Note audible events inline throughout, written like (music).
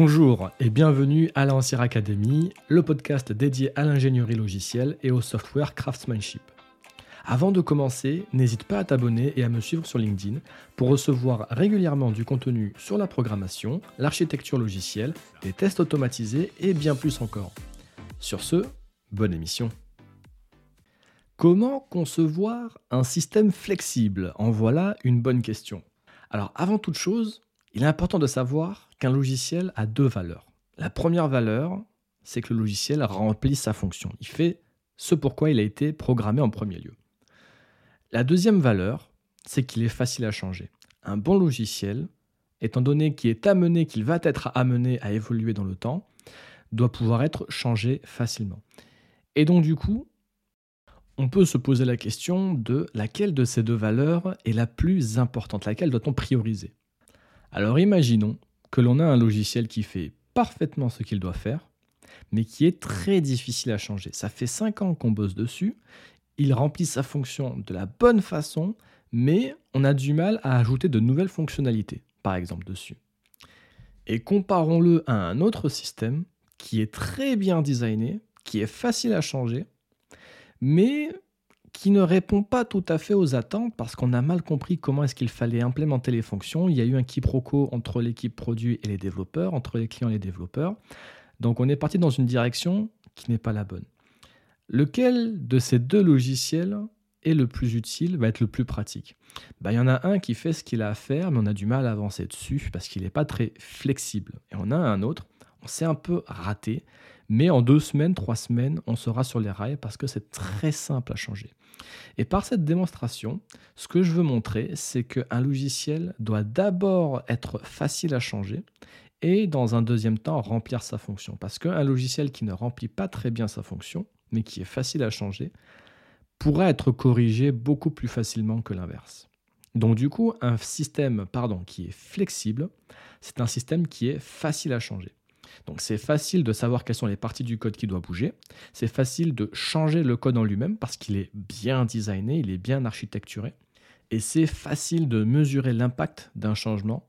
Bonjour et bienvenue à l'Ancien Academy, le podcast dédié à l'ingénierie logicielle et au software craftsmanship. Avant de commencer, n'hésite pas à t'abonner et à me suivre sur LinkedIn pour recevoir régulièrement du contenu sur la programmation, l'architecture logicielle, des tests automatisés et bien plus encore. Sur ce, bonne émission. Comment concevoir un système flexible? En voilà une bonne question. Alors avant toute chose, il est important de savoir qu'un logiciel a deux valeurs. La première valeur, c'est que le logiciel remplit sa fonction. Il fait ce pourquoi il a été programmé en premier lieu. La deuxième valeur, c'est qu'il est facile à changer. Un bon logiciel, étant donné qu'il est amené, qu'il va être amené à évoluer dans le temps, doit pouvoir être changé facilement. Et donc du coup, on peut se poser la question de laquelle de ces deux valeurs est la plus importante, laquelle doit-on prioriser? Alors imaginons que l'on a un logiciel qui fait parfaitement ce qu'il doit faire, mais qui est très difficile à changer. Ça fait 5 ans qu'on bosse dessus, il remplit sa fonction de la bonne façon, mais on a du mal à ajouter de nouvelles fonctionnalités, par exemple, dessus. Et comparons-le à un autre système qui est très bien designé, qui est facile à changer, mais qui ne répond pas tout à fait aux attentes parce qu'on a mal compris comment est-ce qu'il fallait implémenter les fonctions. Il y a eu un quiproquo entre l'équipe produit et les développeurs, entre les clients et les développeurs. Donc on est parti dans une direction qui n'est pas la bonne. Lequel de ces deux logiciels est le plus utile, va être le plus pratique? Bah, Il y en a un qui fait ce qu'il a à faire, mais on a du mal à avancer dessus parce qu'il n'est pas très flexible. Et on a un autre, on s'est un peu raté, mais en deux semaines, trois semaines, on sera sur les rails parce que c'est très simple à changer. Et par cette démonstration, ce que je veux montrer, c'est qu'un logiciel doit d'abord être facile à changer et dans un deuxième temps remplir sa fonction. Parce qu'un logiciel qui ne remplit pas très bien sa fonction, mais qui est facile à changer, pourra être corrigé beaucoup plus facilement que l'inverse. Donc du coup, un système pardon, qui est flexible, c'est un système qui est facile à changer. Donc c'est facile de savoir quelles sont les parties du code qui doivent bouger. C'est facile de changer le code en lui-même parce qu'il est bien designé, il est bien architecturé. Et c'est facile de mesurer l'impact d'un changement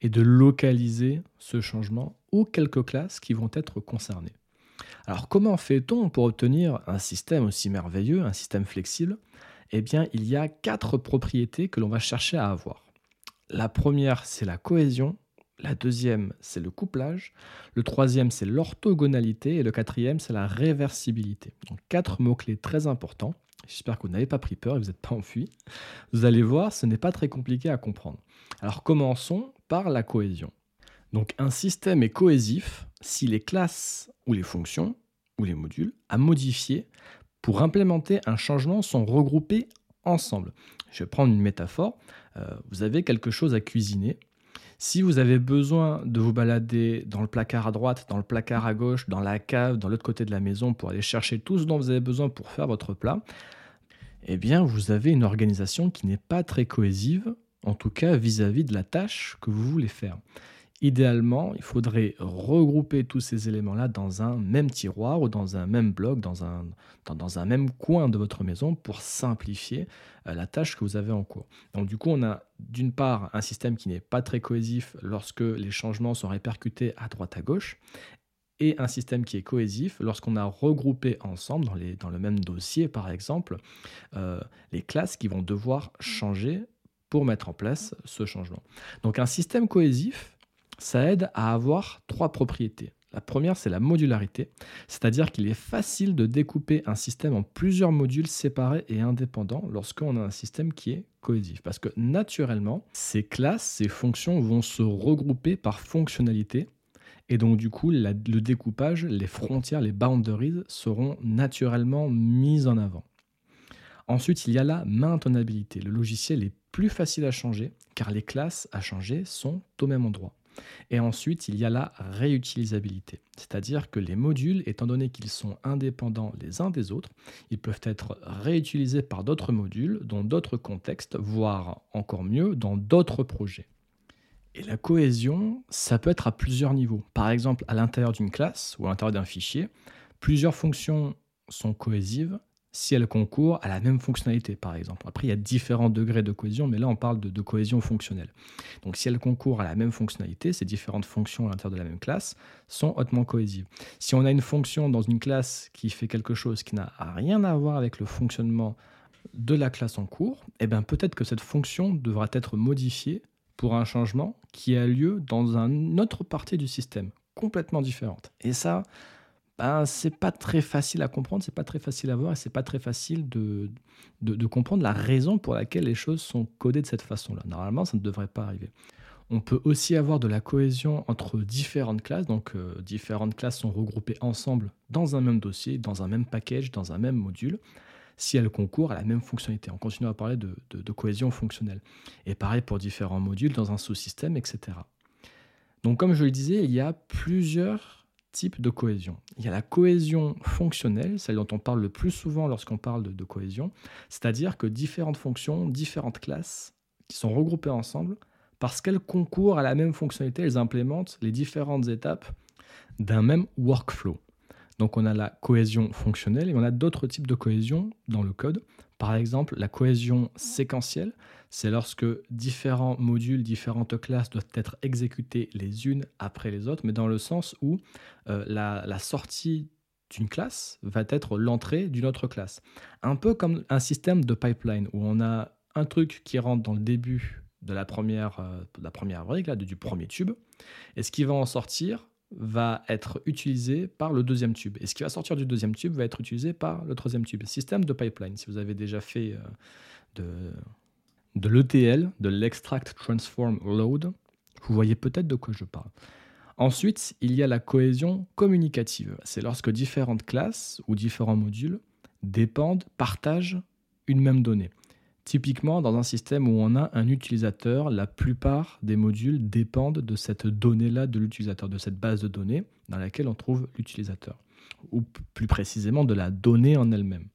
et de localiser ce changement aux quelques classes qui vont être concernées. Alors comment fait-on pour obtenir un système aussi merveilleux, un système flexible? Eh bien, il y a quatre propriétés que l'on va chercher à avoir. La première, c'est la cohésion. La deuxième, c'est le couplage. Le troisième, c'est l'orthogonalité. Et le quatrième, c'est la réversibilité. Quatre mots-clés très importants. J'espère que vous n'avez pas pris peur et vous n'êtes pas enfui. Vous allez voir, ce n'est pas très compliqué à comprendre. Alors commençons par la cohésion. Donc un système est cohésif si les classes ou les fonctions ou les modules à modifier pour implémenter un changement sont regroupés ensemble. Je vais prendre une métaphore. Euh, vous avez quelque chose à cuisiner. Si vous avez besoin de vous balader dans le placard à droite, dans le placard à gauche, dans la cave, dans l'autre côté de la maison pour aller chercher tout ce dont vous avez besoin pour faire votre plat, eh bien vous avez une organisation qui n'est pas très cohésive, en tout cas vis à -vis de la tâche que vous voulez faire. Idéalement, il faudrait regrouper tous ces éléments-là dans un même tiroir ou dans un même bloc, dans un, même coin de votre maison pour simplifier euh, la tâche que vous avez en cours. Donc du coup, on a d'une part un système qui n'est pas très cohésif lorsque les changements sont répercutés à droite à gauche, et un système qui est cohésif lorsqu'on a regroupé ensemble, dans, les, dans, le même dossier par exemple, euh, les classes qui vont devoir changer pour mettre en place ce changement. Donc un système cohésif, ça aide à avoir trois propriétés. La première, c'est la modularité, c'est-à-dire qu'il est facile de découper un système en plusieurs modules séparés et indépendants lorsqu'on a un système qui est cohésif. Parce que naturellement, ces classes, ces fonctions vont se regrouper par fonctionnalité. Et donc du coup, le découpage, les frontières, les boundaries seront naturellement mises en avant. Ensuite, il y a la maintenabilité. Le logiciel est plus facile à changer car les classes à changer sont au même endroit. Et ensuite, il y a la réutilisabilité, c'est-à-dire que les modules, étant donné qu'ils sont indépendants les uns des autres, ils peuvent être réutilisés par d'autres modules dans d'autres contextes, voire encore mieux, dans d'autres projets. Et la cohésion, ça peut être à plusieurs niveaux. Par exemple, à l'intérieur d'une classe ou à l'intérieur d'un fichier, plusieurs fonctions sont cohésives si elles concourent à la même fonctionnalité, par exemple. Après, il y a différents degrés de cohésion, mais là, on parle de, cohésion fonctionnelle. Donc, si elles concourent à la même fonctionnalité, ces différentes fonctions à l'intérieur de la même classe sont hautement cohésives. Si on a une fonction dans une classe qui fait quelque chose qui n'a rien à voir avec le fonctionnement de la classe en cours, eh bien, peut-être que cette fonction devra être modifiée pour un changement qui a lieu dans une autre partie du système, complètement différente. Et ça, ben, c'est pas très facile à comprendre, c'est pas très facile à voir et c'est pas très facile de, comprendre la raison pour laquelle les choses sont codées de cette façon-là. Normalement, ça ne devrait pas arriver. On peut aussi avoir de la cohésion entre différentes classes, donc euh, différentes classes sont regroupées ensemble dans un même dossier, dans un même package, dans un même module, si elles concourent à la même fonctionnalité. On continue à parler de, de cohésion fonctionnelle. Et pareil pour différents modules dans un sous-système, etc. Donc comme je le disais, il y a plusieurs types de cohésion. Il y a la cohésion fonctionnelle, celle dont on parle le plus souvent lorsqu'on parle de, cohésion, c'est-à-dire que différentes fonctions, différentes classes qui sont regroupées ensemble, parce qu'elles concourent à la même fonctionnalité, elles implémentent les différentes étapes d'un même workflow. Donc on a la cohésion fonctionnelle et on a d'autres types de cohésion dans le code. Par exemple, la cohésion séquentielle, c'est lorsque différents modules, différentes classes doivent être exécutés les unes après les autres, mais dans le sens où euh, la, sortie d'une classe va être l'entrée d'une autre classe. Un peu comme un système de pipeline où on a un truc qui rentre dans le début de la première, euh, la première brique, du premier tube, et ce qui va en sortir va être utilisé par le deuxième tube. Et ce qui va sortir du deuxième tube va être utilisé par le troisième tube. Système de pipeline. Si vous avez déjà fait euh, de, de l'ETL, de l'Extract Transform Load, vous voyez peut-être de quoi je parle. Ensuite, il y a la cohésion communicative. C'est lorsque différentes classes ou différents modules dépendent, partagent une même donnée. Typiquement, dans un système où on a un utilisateur, la plupart des modules dépendent de cette donnée-là de l'utilisateur, de cette base de données dans laquelle on trouve l'utilisateur, ou plus précisément de la donnée en elle-même.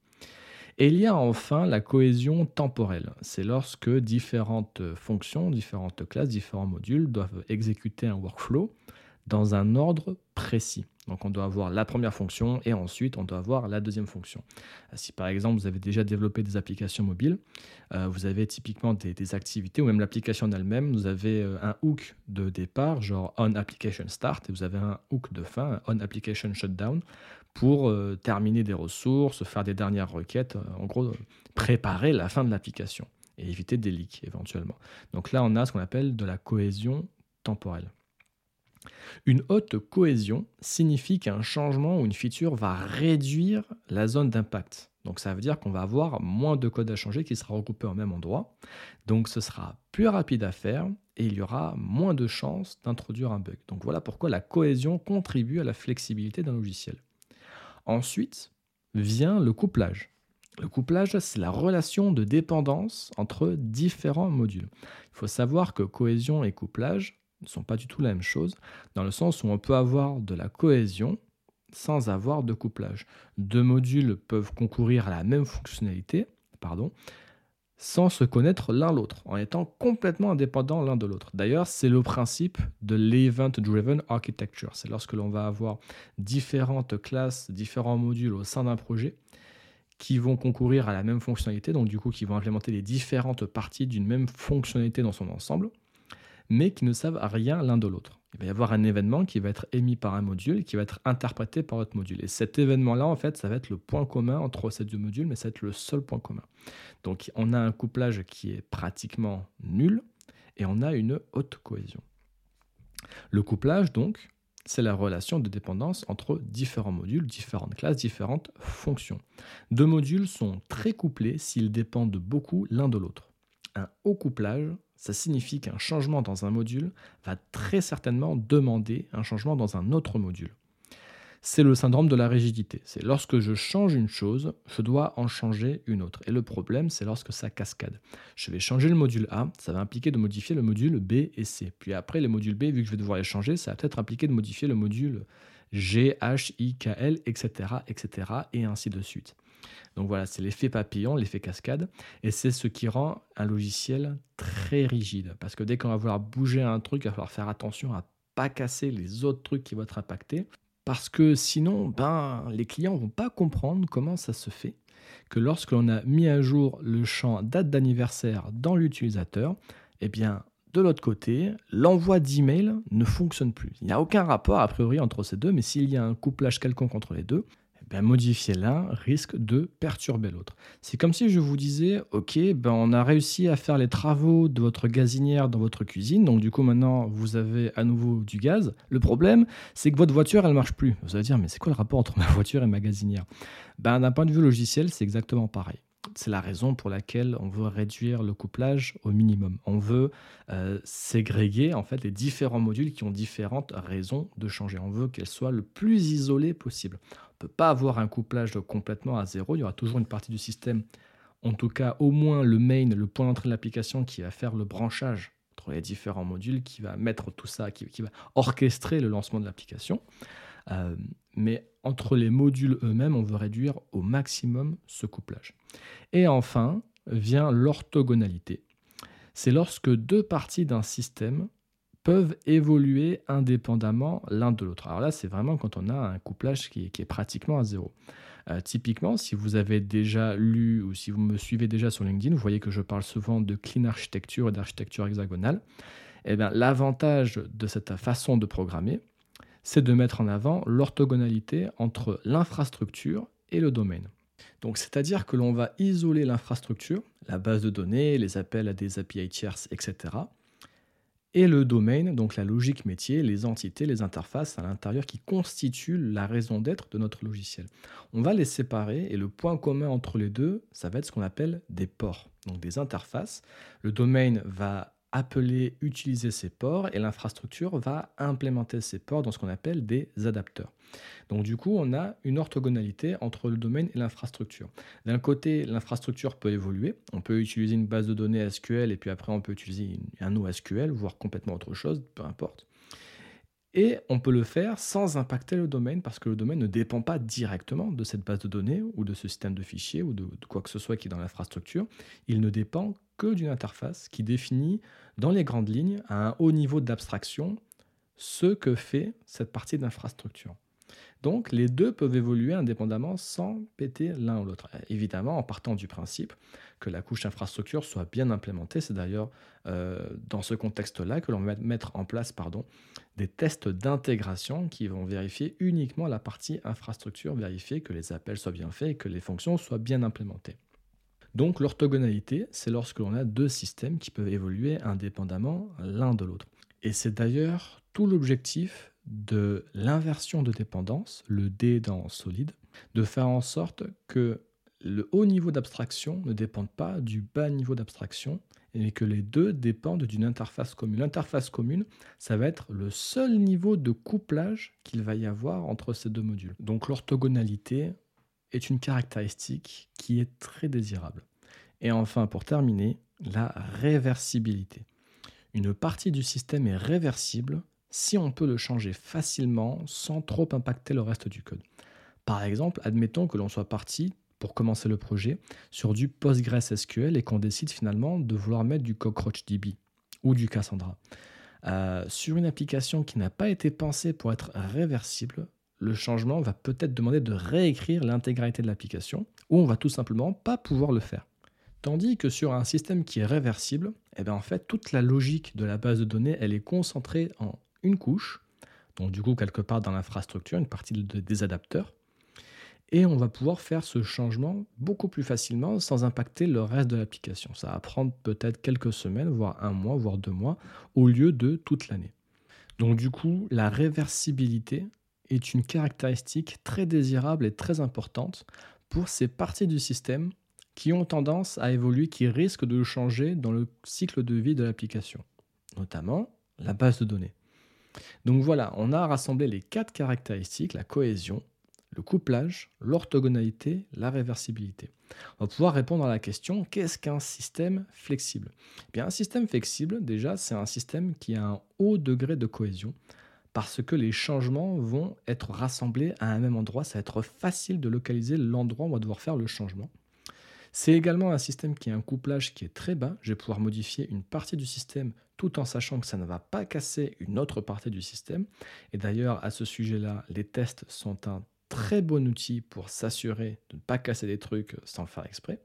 Et il y a enfin la cohésion temporelle. C'est lorsque différentes fonctions, différentes classes, différents modules doivent exécuter un workflow dans un ordre précis. Donc on doit avoir la première fonction et ensuite on doit avoir la deuxième fonction. Si par exemple vous avez déjà développé des applications mobiles, euh, vous avez typiquement des, activités ou même l'application en elle-même, vous avez euh, un hook de départ, genre on application start, et vous avez un hook de fin, on application shutdown, pour terminer des ressources, faire des dernières requêtes, en gros préparer la fin de l'application et éviter des leaks éventuellement. Donc là on a ce qu'on appelle de la cohésion temporelle. Une haute cohésion signifie qu'un changement ou une feature va réduire la zone d'impact. Donc ça veut dire qu'on va avoir moins de code à changer qui sera regroupé au même endroit. Donc ce sera plus rapide à faire et il y aura moins de chances d'introduire un bug. Donc voilà pourquoi la cohésion contribue à la flexibilité d'un logiciel. Ensuite vient le couplage. Le couplage, c'est la relation de dépendance entre différents modules. Il faut savoir que cohésion et couplage ne sont pas du tout la même chose, dans le sens où on peut avoir de la cohésion sans avoir de couplage. Deux modules peuvent concourir à la même fonctionnalité, pardon, sans se connaître l'un l'autre, en étant complètement indépendants l'un de l'autre. D'ailleurs, c'est le principe de l'event-driven architecture. C'est lorsque l'on va avoir différentes classes, différents modules au sein d'un projet qui vont concourir à la même fonctionnalité, donc du coup qui vont implémenter les différentes parties d'une même fonctionnalité dans son ensemble mais qui ne savent rien l'un de l'autre. Il va y avoir un événement qui va être émis par un module qui va être interprété par l'autre module. Et cet événement-là, en fait, ça va être le point commun entre ces deux modules, mais ça va être le seul point commun. Donc on a un couplage qui est pratiquement nul et on a une haute cohésion. Le couplage, donc, c'est la relation de dépendance entre différents modules, différentes classes, différentes fonctions. Deux modules sont très couplés s'ils dépendent beaucoup l'un de l'autre. Un haut couplage ça signifie qu'un changement dans un module va très certainement demander un changement dans un autre module. C'est le syndrome de la rigidité. C'est lorsque je change une chose, je dois en changer une autre. Et le problème, c'est lorsque ça cascade. Je vais changer le module A, ça va impliquer de modifier le module B et C. Puis après, les modules B, vu que je vais devoir les changer, ça va peut-être impliquer de modifier le module G, H, I, K, L, etc., etc., et ainsi de suite. Donc voilà, c'est l'effet papillon, l'effet cascade, et c'est ce qui rend un logiciel très rigide. Parce que dès qu'on va vouloir bouger un truc, il va falloir faire attention à pas casser les autres trucs qui vont être impactés. Parce que sinon, ben, les clients vont pas comprendre comment ça se fait que lorsque l'on a mis à jour le champ date d'anniversaire dans l'utilisateur, eh bien, de l'autre côté, l'envoi d'email ne fonctionne plus. Il n'y a aucun rapport a priori entre ces deux, mais s'il y a un couplage quelconque entre les deux, ben, modifier l'un risque de perturber l'autre. C'est comme si je vous disais, ok, ben, on a réussi à faire les travaux de votre gazinière dans votre cuisine, donc du coup maintenant vous avez à nouveau du gaz. Le problème, c'est que votre voiture, elle marche plus. Vous allez dire, mais c'est quoi le rapport entre (laughs) ma voiture et ma gazinière? Ben, D'un point de vue logiciel, c'est exactement pareil. C'est la raison pour laquelle on veut réduire le couplage au minimum. On veut euh, ségréguer en fait les différents modules qui ont différentes raisons de changer. On veut qu'elles soient le plus isolées possible peut pas avoir un couplage complètement à zéro. Il y aura toujours une partie du système, en tout cas au moins le main, le point d'entrée de l'application qui va faire le branchage entre les différents modules, qui va mettre tout ça, qui, va orchestrer le lancement de l'application. Euh, mais entre les modules eux-mêmes, on veut réduire au maximum ce couplage. Et enfin vient l'orthogonalité. C'est lorsque deux parties d'un système peuvent évoluer indépendamment l'un de l'autre. Alors là, c'est vraiment quand on a un couplage qui est, pratiquement à zéro. Euh, typiquement, si vous avez déjà lu ou si vous me suivez déjà sur LinkedIn, vous voyez que je parle souvent de clean architecture et d'architecture hexagonale. Eh bien, l'avantage de cette façon de programmer, c'est de mettre en avant l'orthogonalité entre l'infrastructure et le domaine. Donc, c'est-à-dire que l'on va isoler l'infrastructure, la base de données, les appels à des API tierces, etc et le domaine, donc la logique métier, les entités, les interfaces à l'intérieur qui constituent la raison d'être de notre logiciel. On va les séparer et le point commun entre les deux, ça va être ce qu'on appelle des ports, donc des interfaces. Le domaine va appeler, utiliser ces ports et l'infrastructure va implémenter ces ports dans ce qu'on appelle des adapteurs. Donc du coup, on a une orthogonalité entre le domaine et l'infrastructure. D'un côté, l'infrastructure peut évoluer. On peut utiliser une base de données SQL et puis après on peut utiliser un NoSQL, voire complètement autre chose, peu importe. Et on peut le faire sans impacter le domaine parce que le domaine ne dépend pas directement de cette base de données ou de ce système de fichiers ou de, quoi que ce soit qui est dans l'infrastructure. Il ne dépend que d'une interface qui définit dans les grandes lignes à un haut niveau d'abstraction ce que fait cette partie d'infrastructure. Donc les deux peuvent évoluer indépendamment sans péter l'un ou l'autre. Évidemment, en partant du principe que la couche infrastructure soit bien implémentée. C'est d'ailleurs euh, dans ce contexte-là que l'on va mettre en place pardon, des tests d'intégration qui vont vérifier uniquement la partie infrastructure, vérifier que les appels soient bien faits et que les fonctions soient bien implémentées. Donc l'orthogonalité, c'est lorsque l'on a deux systèmes qui peuvent évoluer indépendamment l'un de l'autre. Et c'est d'ailleurs tout l'objectif de l'inversion de dépendance, le D dans solide, de faire en sorte que le haut niveau d'abstraction ne dépende pas du bas niveau d'abstraction, et que les deux dépendent d'une interface commune. L'interface commune, ça va être le seul niveau de couplage qu'il va y avoir entre ces deux modules. Donc l'orthogonalité est une caractéristique qui est très désirable. Et enfin, pour terminer, la réversibilité. Une partie du système est réversible si on peut le changer facilement sans trop impacter le reste du code. Par exemple, admettons que l'on soit parti pour commencer le projet sur du PostgreSQL et qu'on décide finalement de vouloir mettre du CockroachDB ou du Cassandra. Euh, sur une application qui n'a pas été pensée pour être réversible, le changement va peut-être demander de réécrire l'intégralité de l'application ou on va tout simplement pas pouvoir le faire. Tandis que sur un système qui est réversible, eh bien en fait, toute la logique de la base de données, elle est concentrée en une couche, donc du coup quelque part dans l'infrastructure, une partie des adapteurs, et on va pouvoir faire ce changement beaucoup plus facilement sans impacter le reste de l'application. Ça va prendre peut-être quelques semaines, voire un mois, voire deux mois, au lieu de toute l'année. Donc du coup, la réversibilité est une caractéristique très désirable et très importante pour ces parties du système qui ont tendance à évoluer, qui risquent de changer dans le cycle de vie de l'application, notamment la base de données. Donc voilà, on a rassemblé les quatre caractéristiques, la cohésion, le couplage, l'orthogonalité, la réversibilité. On va pouvoir répondre à la question qu'est-ce qu'un système flexible? Eh bien, Un système flexible, déjà, c'est un système qui a un haut degré de cohésion parce que les changements vont être rassemblés à un même endroit. Ça va être facile de localiser l'endroit où on va devoir faire le changement. C'est également un système qui a un couplage qui est très bas. Je vais pouvoir modifier une partie du système tout en sachant que ça ne va pas casser une autre partie du système. Et d'ailleurs, à ce sujet-là, les tests sont un très bon outil pour s'assurer de ne pas casser des trucs sans le faire exprès.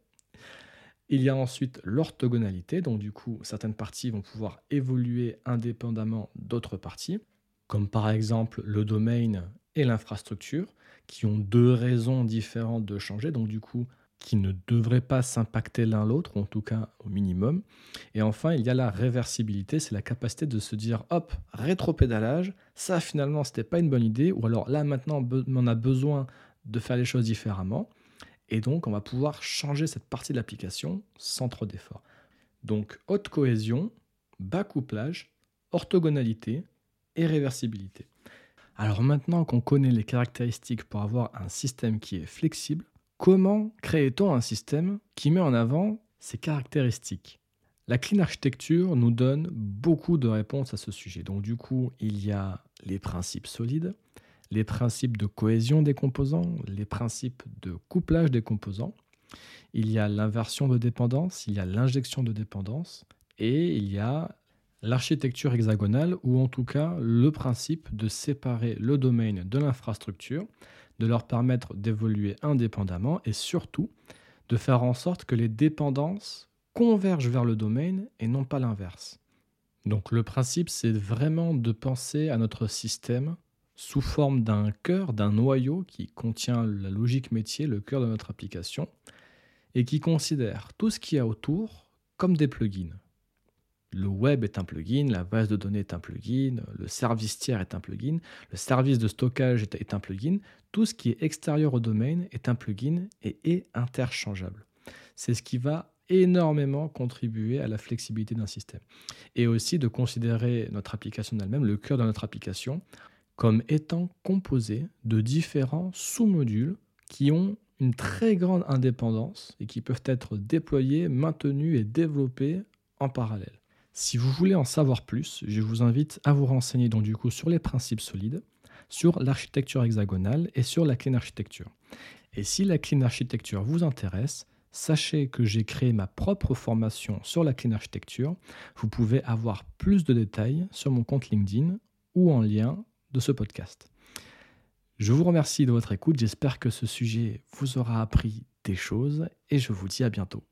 Il y a ensuite l'orthogonalité, donc du coup, certaines parties vont pouvoir évoluer indépendamment d'autres parties, comme par exemple le domaine et l'infrastructure, qui ont deux raisons différentes de changer, donc du coup, qui ne devraient pas s'impacter l'un l'autre, ou en tout cas au minimum. Et enfin, il y a la réversibilité, c'est la capacité de se dire, hop, rétro-pédalage, ça finalement, c'était pas une bonne idée, ou alors là maintenant, on a besoin de faire les choses différemment. Et donc, on va pouvoir changer cette partie de l'application sans trop d'efforts. Donc, haute cohésion, bas couplage, orthogonalité et réversibilité. Alors maintenant qu'on connaît les caractéristiques pour avoir un système qui est flexible, Comment crée-t-on un système qui met en avant ces caractéristiques? La clean architecture nous donne beaucoup de réponses à ce sujet. Donc du coup, il y a les principes solides, les principes de cohésion des composants, les principes de couplage des composants. Il y a l'inversion de dépendance, il y a l'injection de dépendance et il y a l'architecture hexagonale ou en tout cas le principe de séparer le domaine de l'infrastructure de leur permettre d'évoluer indépendamment et surtout de faire en sorte que les dépendances convergent vers le domaine et non pas l'inverse. Donc le principe, c'est vraiment de penser à notre système sous forme d'un cœur, d'un noyau qui contient la logique métier, le cœur de notre application, et qui considère tout ce qu'il y a autour comme des plugins. Le web est un plugin, la base de données est un plugin, le service tiers est un plugin, le service de stockage est un plugin. Tout ce qui est extérieur au domaine est un plugin et est interchangeable. C'est ce qui va énormément contribuer à la flexibilité d'un système. Et aussi de considérer notre application elle-même, le cœur de notre application, comme étant composé de différents sous-modules qui ont une très grande indépendance et qui peuvent être déployés, maintenus et développés en parallèle. Si vous voulez en savoir plus, je vous invite à vous renseigner donc du coup sur les principes solides, sur l'architecture hexagonale et sur la clean architecture. Et si la clean architecture vous intéresse, sachez que j'ai créé ma propre formation sur la clean architecture. Vous pouvez avoir plus de détails sur mon compte LinkedIn ou en lien de ce podcast. Je vous remercie de votre écoute, j'espère que ce sujet vous aura appris des choses et je vous dis à bientôt.